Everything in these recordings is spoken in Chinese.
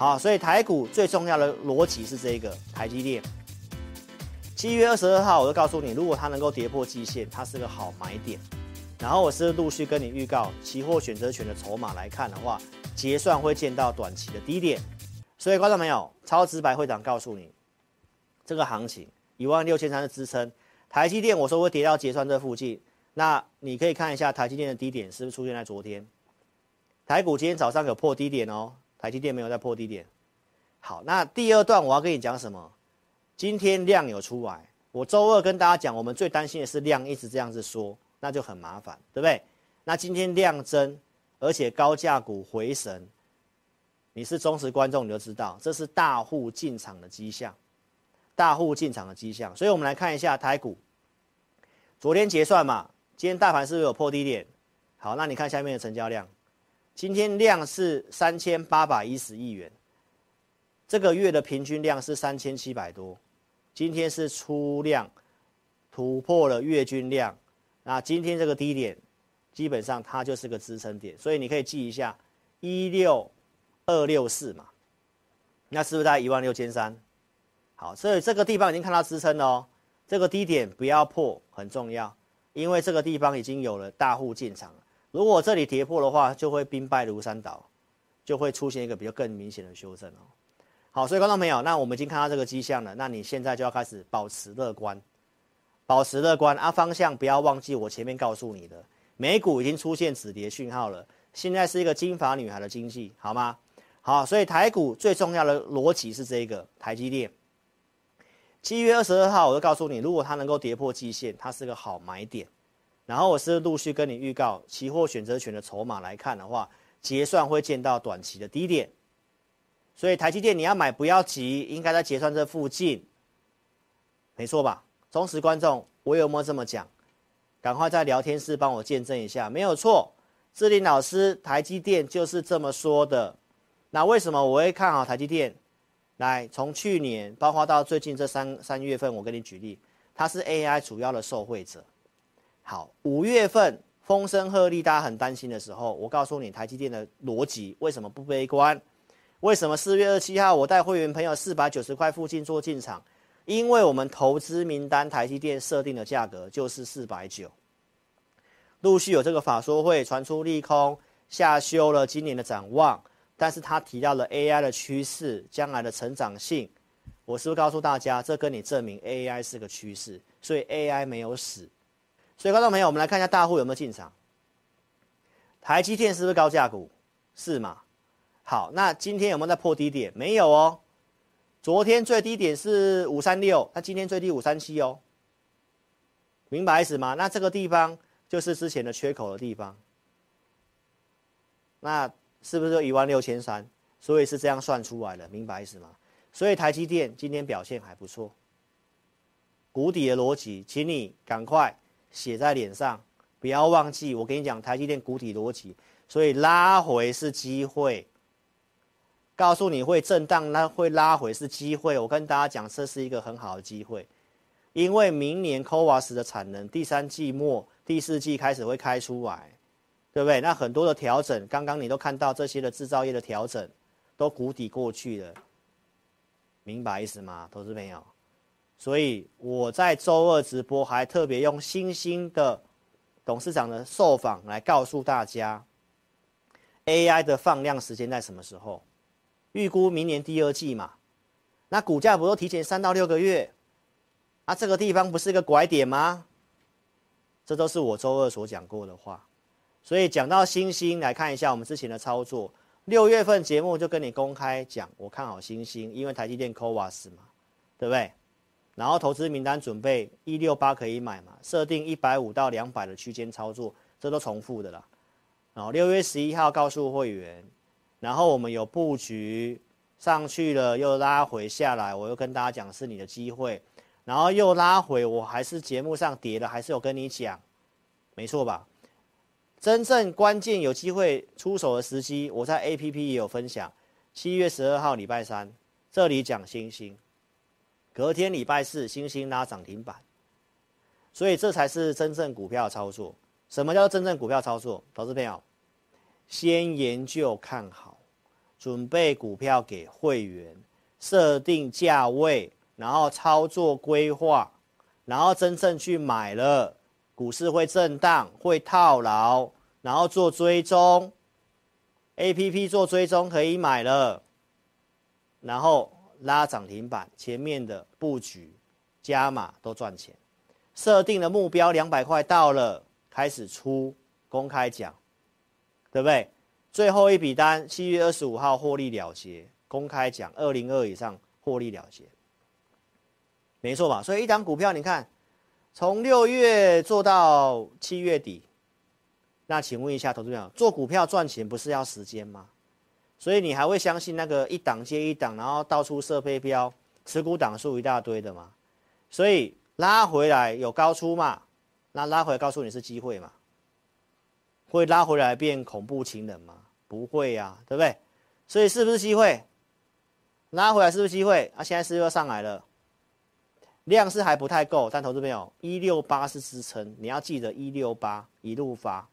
好，所以台股最重要的逻辑是这个台积电。七月二十二号，我就告诉你，如果它能够跌破季线，它是个好买点。然后我是陆续跟你预告，期货选择权的筹码来看的话，结算会见到短期的低点。所以观众朋友，超直白会长告诉你，这个行情一万六千三的支撑，台积电我说会跌到结算这附近。那你可以看一下台积电的低点是不是出现在昨天？台股今天早上有破低点哦，台积电没有再破低点。好，那第二段我要跟你讲什么？今天量有出来，我周二跟大家讲，我们最担心的是量一直这样子说，那就很麻烦，对不对？那今天量增，而且高价股回神，你是忠实观众，你就知道这是大户进场的迹象，大户进场的迹象。所以我们来看一下台股，昨天结算嘛，今天大盘是不是有破低点？好，那你看下面的成交量，今天量是三千八百一十亿元，这个月的平均量是三千七百多。今天是出量突破了月均量，那今天这个低点基本上它就是个支撑点，所以你可以记一下一六二六四嘛，那是不是在一万六千三？好，所以这个地方已经看到支撑了哦，这个低点不要破很重要，因为这个地方已经有了大户进场了。如果这里跌破的话，就会兵败如山倒，就会出现一个比较更明显的修正哦。好，所以观众朋友，那我们已经看到这个迹象了，那你现在就要开始保持乐观，保持乐观啊！方向不要忘记我前面告诉你的，美股已经出现止跌讯号了，现在是一个金发女孩的经济，好吗？好，所以台股最重要的逻辑是这个台积电。七月二十二号，我就告诉你，如果它能够跌破季线，它是个好买点。然后我是陆续跟你预告，期货选择权的筹码来看的话，结算会见到短期的低点。所以台积电你要买不要急，应该在结算这附近，没错吧？忠实观众，我有没有这么讲？赶快在聊天室帮我见证一下，没有错。志玲老师，台积电就是这么说的。那为什么我会看好台积电？来，从去年包括到最近这三三月份，我跟你举例，它是 AI 主要的受惠者。好，五月份风声鹤唳，大家很担心的时候，我告诉你台积电的逻辑为什么不悲观？为什么四月二十七号我带会员朋友四百九十块附近做进场？因为我们投资名单台积电设定的价格就是四百九。陆续有这个法说会传出利空，下修了今年的展望，但是他提到了 AI 的趋势，将来的成长性。我是不是告诉大家，这跟你证明 AI 是个趋势，所以 AI 没有死。所以观众朋友，我们来看一下大户有没有进场。台积电是不是高价股？是吗？好，那今天有没有在破低点？没有哦。昨天最低点是五三六，那今天最低五三七哦。明白意思吗？那这个地方就是之前的缺口的地方。那是不是就一万六千三？所以是这样算出来的，明白意思吗？所以台积电今天表现还不错。谷底的逻辑，请你赶快写在脸上，不要忘记。我跟你讲，台积电谷底逻辑，所以拉回是机会。告诉你会震荡，那会拉回是机会。我跟大家讲，这是一个很好的机会，因为明年 CoWoS 的产能第三季末、第四季开始会开出来，对不对？那很多的调整，刚刚你都看到这些的制造业的调整都谷底过去了，明白意思吗，投资朋友？所以我在周二直播还特别用星星的董事长的受访来告诉大家，AI 的放量时间在什么时候？预估明年第二季嘛，那股价不都提前三到六个月？啊，这个地方不是一个拐点吗？这都是我周二所讲过的话。所以讲到星星，来看一下我们之前的操作。六月份节目就跟你公开讲，我看好星星，因为台积电 CoWoS 嘛，对不对？然后投资名单准备一六八可以买嘛，设定一百五到两百的区间操作，这都重复的啦。然后六月十一号告诉会员。然后我们有布局上去了，又拉回下来，我又跟大家讲是你的机会，然后又拉回，我还是节目上跌了，还是有跟你讲，没错吧？真正关键有机会出手的时机，我在 APP 也有分享。七月十二号礼拜三，这里讲星星，隔天礼拜四星星拉涨停板，所以这才是真正股票操作。什么叫真正股票操作？投资朋友，先研究看好。准备股票给会员，设定价位，然后操作规划，然后真正去买了，股市会震荡，会套牢，然后做追踪，APP 做追踪可以买了，然后拉涨停板，前面的布局加码都赚钱，设定的目标两百块到了，开始出公开讲，对不对？最后一笔单，七月二十五号获利了结，公开讲二零二以上获利了结，没错吧？所以一档股票，你看，从六月做到七月底，那请问一下投资朋友，做股票赚钱不是要时间吗？所以你还会相信那个一档接一档，然后到处设飞镖，持股档数一大堆的吗？所以拉回来有高出嘛？那拉回来告诉你是机会嘛？会拉回来变恐怖情人吗？不会呀、对不对？所以是不是机会？拉回来是不是机会？啊，现在是又上来了，量是还不太够，但投资朋友一六八是支撑，你要记得一六八一路发。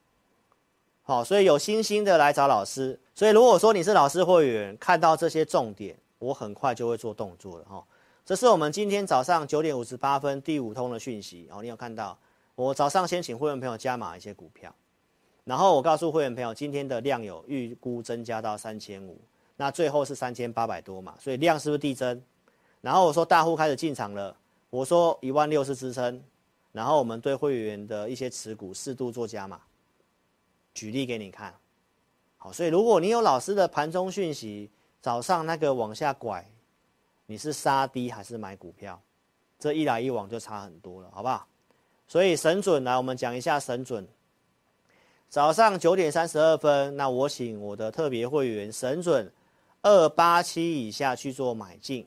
好，所以有信心的来找老师。所以如果说你是老师会员，看到这些重点，我很快就会做动作了哈。这是我们今天早上九点五十八分第五通的讯息哦，你有看到？我早上先请会员朋友加码一些股票。然后我告诉会员朋友，今天的量有预估增加到三千五，那最后是三千八百多嘛，所以量是不是递增？然后我说大户开始进场了，我说一万六是支撑，然后我们对会员的一些持股适度做加码，举例给你看。好，所以如果你有老师的盘中讯息，早上那个往下拐，你是杀低还是买股票？这一来一往就差很多了，好不好？所以神准来，我们讲一下神准。早上九点三十二分，那我请我的特别会员神准二八七以下去做买进。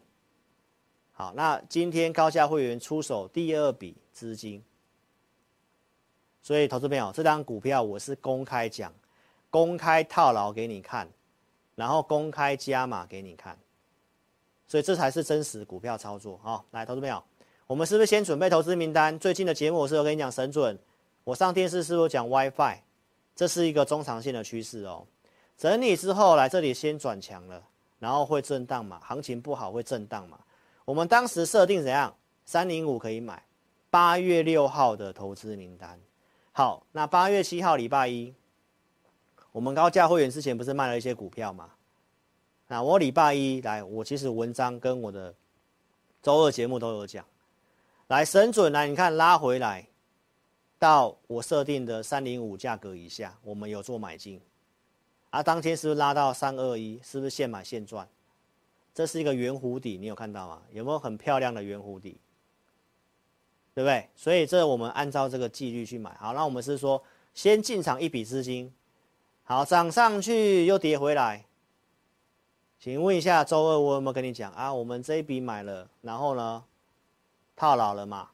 好，那今天高价会员出手第二笔资金，所以投资朋友，这张股票我是公开讲，公开套牢给你看，然后公开加码给你看，所以这才是真实股票操作啊！来，投资朋友，我们是不是先准备投资名单？最近的节目我是有跟你讲神准，我上电视是不是讲 WiFi？这是一个中长线的趋势哦，整理之后来这里先转强了，然后会震荡嘛，行情不好会震荡嘛。我们当时设定怎样？三零五可以买，八月六号的投资名单。好，那八月七号礼拜一，我们高价会员之前不是卖了一些股票吗？那我礼拜一来，我其实文章跟我的周二节目都有讲，来神准来，你看拉回来。到我设定的三零五价格以下，我们有做买进，啊，当天是不是拉到三二一？是不是现买现赚？这是一个圆弧底，你有看到吗？有没有很漂亮的圆弧底？对不对？所以这我们按照这个纪律去买。好，那我们是说先进场一笔资金，好，涨上去又跌回来。请问一下，周二我有没有跟你讲啊？我们这一笔买了，然后呢，套牢了嘛？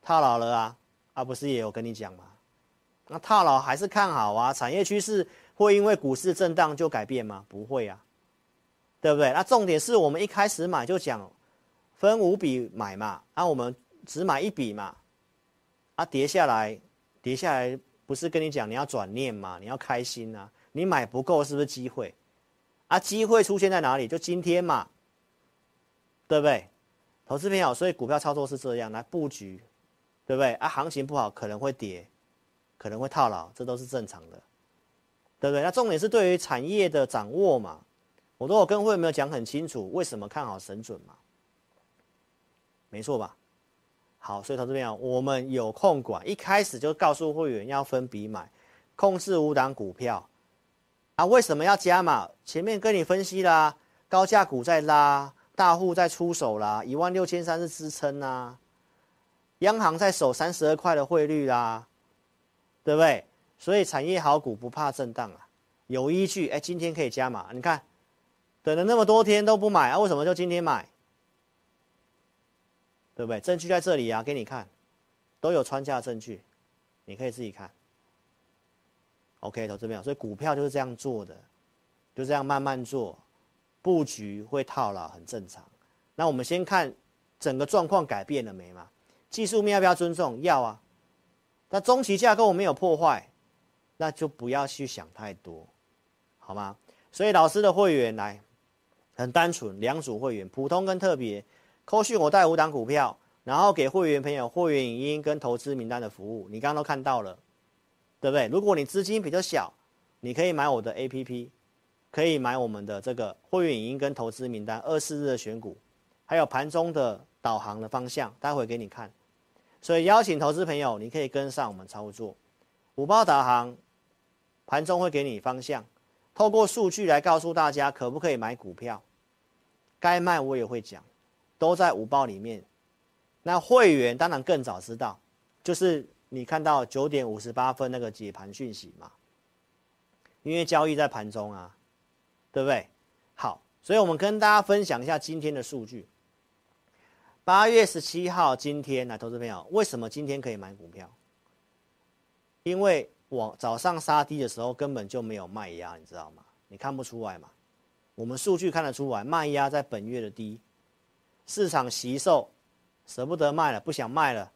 套牢了啊？啊不是也有跟你讲吗？那套牢还是看好啊？产业趋势会因为股市震荡就改变吗？不会啊，对不对？那重点是我们一开始买就讲分五笔买嘛，那、我们只买一笔嘛，啊跌下来，跌下来不是跟你讲你要转念嘛？你要开心啊？你买不够是不是机会？啊，机会出现在哪里？就今天嘛，对不对？投资朋友，所以股票操作是这样来布局。对不对啊？行情不好可能会跌，可能会套牢，这都是正常的，对不对？那重点是对于产业的掌握嘛，我都有跟会员们讲很清楚，为什么看好神准嘛？没错吧？好，所以投资朋友，我们有控管，一开始就告诉会员要分笔买，控制五档股票啊。为什么要加码？前面跟你分析啦，高价股在拉，大户在出手啦，一万六千三是支撑啊。央行在守三十二块的汇率啦，对不对？所以产业好股不怕震荡啊，有依据。哎，今天可以加码，你看，等了那么多天都不买啊，为什么就今天买？对不对？证据在这里啊，给你看，都有穿价证据，你可以自己看。OK，投资朋友，所以股票就是这样做的，就这样慢慢做，布局会套牢很正常。那我们先看整个状况改变了没嘛？技术面要不要尊重？要啊。那中期架构没有破坏，那就不要去想太多，好吗？所以老师的会员来很单纯，两组会员，普通跟特别，扣讯我带五档股票，然后给会员朋友会员影音跟投资名单的服务，你刚刚都看到了，对不对？如果你资金比较小，你可以买我的 APP，可以买我们的这个会员影音跟投资名单，二四日的选股，还有盘中的导航的方向，待会给你看。所以邀请投资朋友，你可以跟上我们操作，五报导航，盘中会给你方向，透过数据来告诉大家可不可以买股票，该卖我也会讲，都在五报里面。那会员当然更早知道，就是你看到九点五十八分那个解盘讯息嘛，因为交易在盘中啊，对不对？好，所以我们跟大家分享一下今天的数据。八月十七号，今天来，投资朋友，为什么今天可以买股票？因为我早上杀低的时候根本就没有卖压，你知道吗？你看不出来吗？我们数据看得出来，卖压在本月的低，市场惜售，舍不得卖了，不想卖了，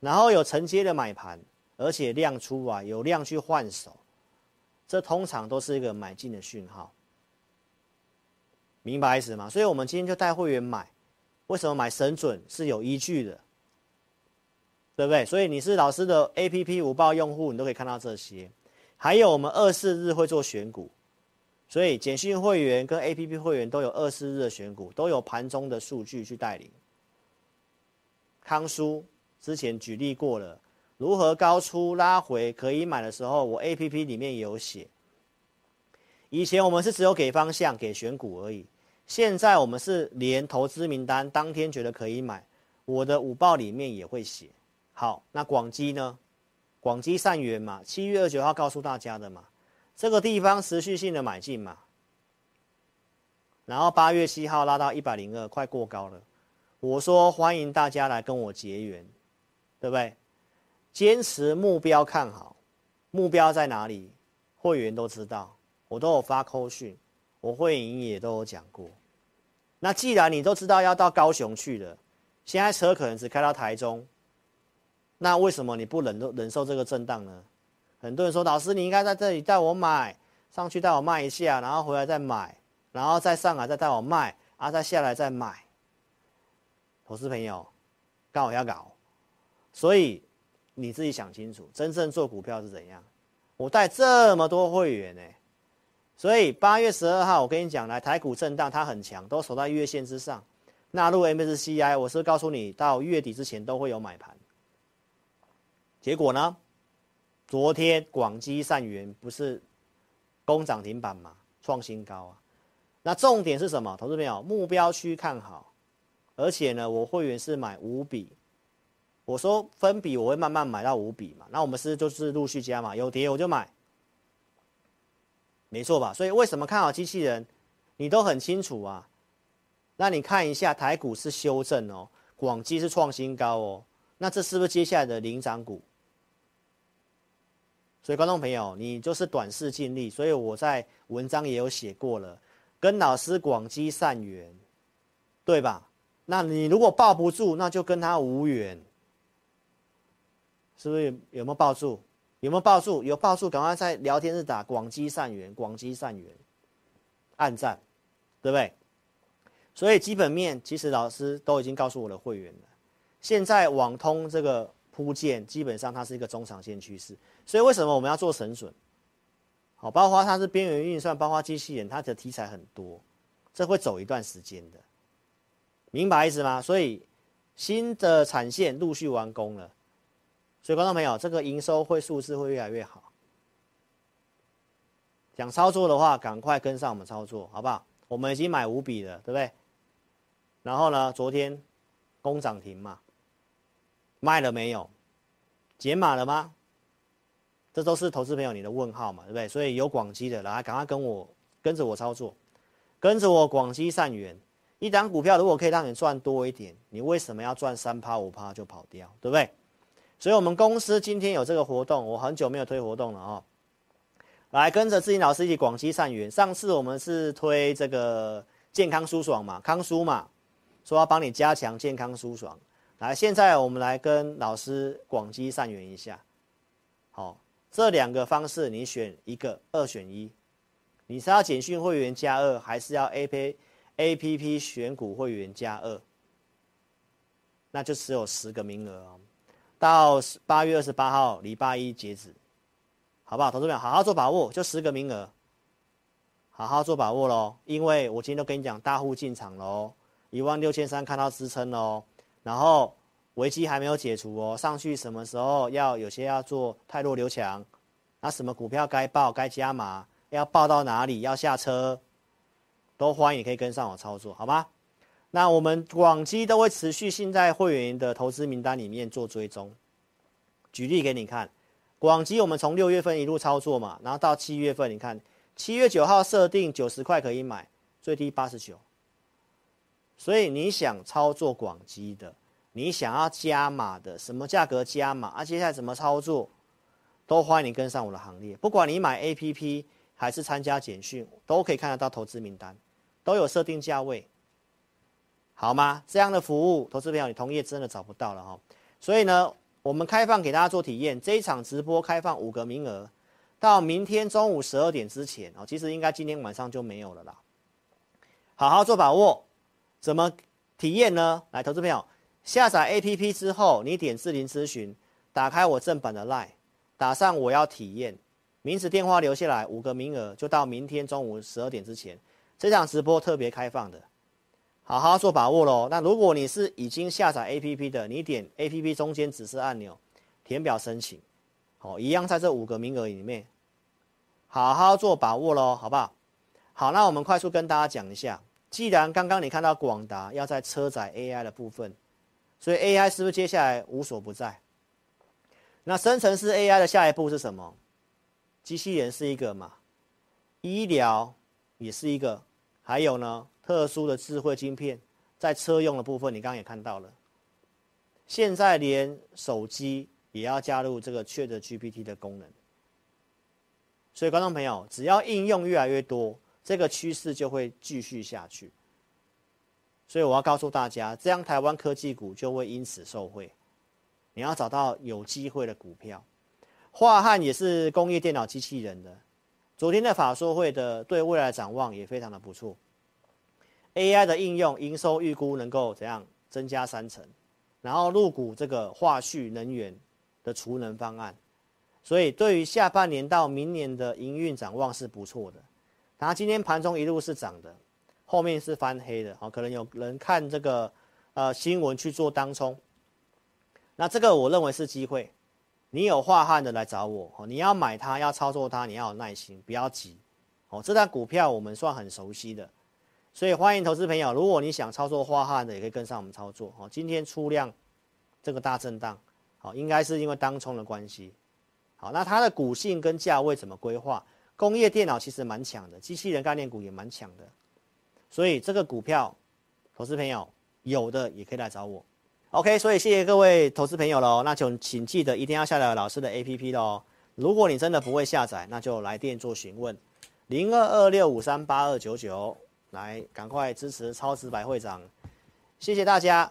然后有承接的买盘，而且量出来，有量去换手，这通常都是一个买进的讯号，明白意思吗？所以我们今天就带会员买。为什么买神准是有依据的，对不对？所以你是老师的 APP 五报用户，你都可以看到这些。还有我们二四日会做选股，所以简讯会员跟 APP 会员都有二四日的选股，都有盘中的数据去带领。康舒之前举例过了，如何高出拉回可以买的时候，我 APP 里面也有写。以前我们是只有给方向、给选股而已。现在我们是连投资名单当天觉得可以买，我的午报里面也会写。好，那广基呢？广基善元嘛，七月二十九号告诉大家的嘛，这个地方持续性的买进嘛。然后八月七号拉到一百零二，快过高了。我说欢迎大家来跟我结缘，对不对？坚持目标看好，目标在哪里？会员都知道，我都有发扣讯。我会员也都有讲过，那既然你都知道要到高雄去了，现在车可能只开到台中，那为什么你不忍忍受这个震荡呢？很多人说，老师你应该在这里带我买，上去带我卖一下，然后回来再买，然后再上来再带我卖，啊再下来再买。投资朋友，刚好要搞，所以你自己想清楚，真正做股票是怎样？我带这么多会员呢、所以八月十二号，我跟你讲，来台股震荡，它很强，都守在月线之上。纳入 MSCI，我是告诉你，到月底之前都会有买盘。结果呢？昨天广基善元不是攻涨停板吗？创新高啊！那重点是什么？投资朋友，目标区看好，而且呢，我会员是买五笔。我说分笔我会慢慢买到五笔嘛。那我们是就是陆续加嘛，有跌我就买。没错吧？所以为什么看好机器人，你都很清楚啊。那你看一下台股是修正哦，广基是创新高哦，那这是不是接下来的领涨股？所以观众朋友，你就是短视近利，所以我在文章也有写过了，跟老师广积善缘，对吧？那你如果抱不住，那就跟他无缘，是不是有，有没有抱住？有没有抱住？有抱住，赶快在聊天室打广积善缘，广积善缘，按赞，对不对？所以基本面其实老师都已经告诉我的会员了。现在网通这个铺建，基本上它是一个中长线趋势。所以为什么我们要做神准？好，包括它是边缘运算，包括机器人，它的题材很多，这会走一段时间的，明白意思吗？所以新的产线陆续完工了。所以，观众朋友，这个营收会数字会越来越好。想操作的话，赶快跟上我们操作，好不好？我们已经买五笔了，对不对？然后呢，昨天攻涨停嘛，卖了没有？解码了吗？这都是投资朋友你的问号嘛，对不对？所以有广基的，来赶快跟我跟着我操作，跟着我广基善元，一档股票如果可以让你赚多一点，你为什么要赚三趴五趴就跑掉，对不对？所以，我们公司今天有这个活动，我很久没有推活动了哦。来跟着志霖老师一起广西善元。上次我们是推这个健康舒爽嘛，康舒嘛，说要帮你加强健康舒爽。来，现在我们来跟老师广积善缘一下。好，这两个方式你选一个，二选一。你是要简讯会员加二，还是要 A P A P P 选股会员加二？那就只有十个名额哦，到八月二十八号礼拜一截止，好不好？同志们好好做把握，就十个名额，好好做把握喽。因为我今天都跟你讲，大户进场喽，一万六千三看到支撑喽，然后危机还没有解除哦，上去什么时候要有些要做太弱留强，那什么股票该报该加码？要报到哪里？要下车，都欢迎可以跟上我操作，好吗？那我们广基都会持续性在会员的投资名单里面做追踪。举例给你看，广基我们从六月份一路操作嘛，然后到七月份，你看七月九号设定九十块可以买，最低八十九。所以你想操作广基的，你想要加码的，什么价格加码？啊，接下来怎么操作，都欢迎你跟上我的行列。不管你买 APP。还是参加简讯都可以看得到投资名单，都有设定价位，好吗？这样的服务，投资朋友你同业真的找不到了哈。所以呢，我们开放给大家做体验，这一场直播开放五个名额，到明天中午十二点之前哦，其实应该今天晚上就没有了啦。好好做把握，怎么体验呢？来，投资朋友下载 APP 之后，你点智霖咨询，打开我正版的 LINE，打上我要体验。名字电话留下来，五个名额就到明天中午十二点之前。这场直播特别开放的，好好做把握喽。那如果你是已经下载 APP 的，你点 APP 中间指示按钮，填表申请，好，一样在这五个名额里面，好好做把握喽，好不好？好，那我们快速跟大家讲一下，既然刚刚你看到广达要在车载 AI 的部分，所以 AI 是不是接下来无所不在？那生成式 AI 的下一步是什么？机器人是一个嘛，医疗也是一个，还有呢，特殊的智慧晶片，在车用的部分，你刚刚也看到了。现在连手机也要加入这个 ChatGPT 的功能，所以观众朋友，只要应用越来越多，这个趋势就会继续下去。所以我要告诉大家，这样台湾科技股就会因此受惠。你要找到有机会的股票。华汉也是工业电脑机器人的，昨天的法说会的对未来展望也非常的不错。AI 的应用营收预估能够怎样增加三成，然后入股这个华旭能源的储能方案，所以对于下半年到明年的营运展望是不错的。然后今天盘中一路是涨的，后面是翻黑的，好，可能有人看这个呃新闻去做当冲，那这个我认为是机会。你有化汉的来找我哦，你要买它，要操作它，你要有耐心，不要急哦。这档股票我们算很熟悉的，所以欢迎投资朋友，如果你想操作化汉的，也可以跟上我们操作哦。今天出量这个大震荡，好，应该是因为当冲的关系。好，那它的股性跟价位怎么规划？工业电脑其实蛮强的，机器人概念股也蛮强的，所以这个股票，投资朋友有的也可以来找我。OK，所以谢谢各位投资朋友喽，那就请记得一定要下载老师的 APP 喽。如果你真的不会下载，那就来电做询问，零二二六五三八二九九，来赶快支持超值白会长，谢谢大家。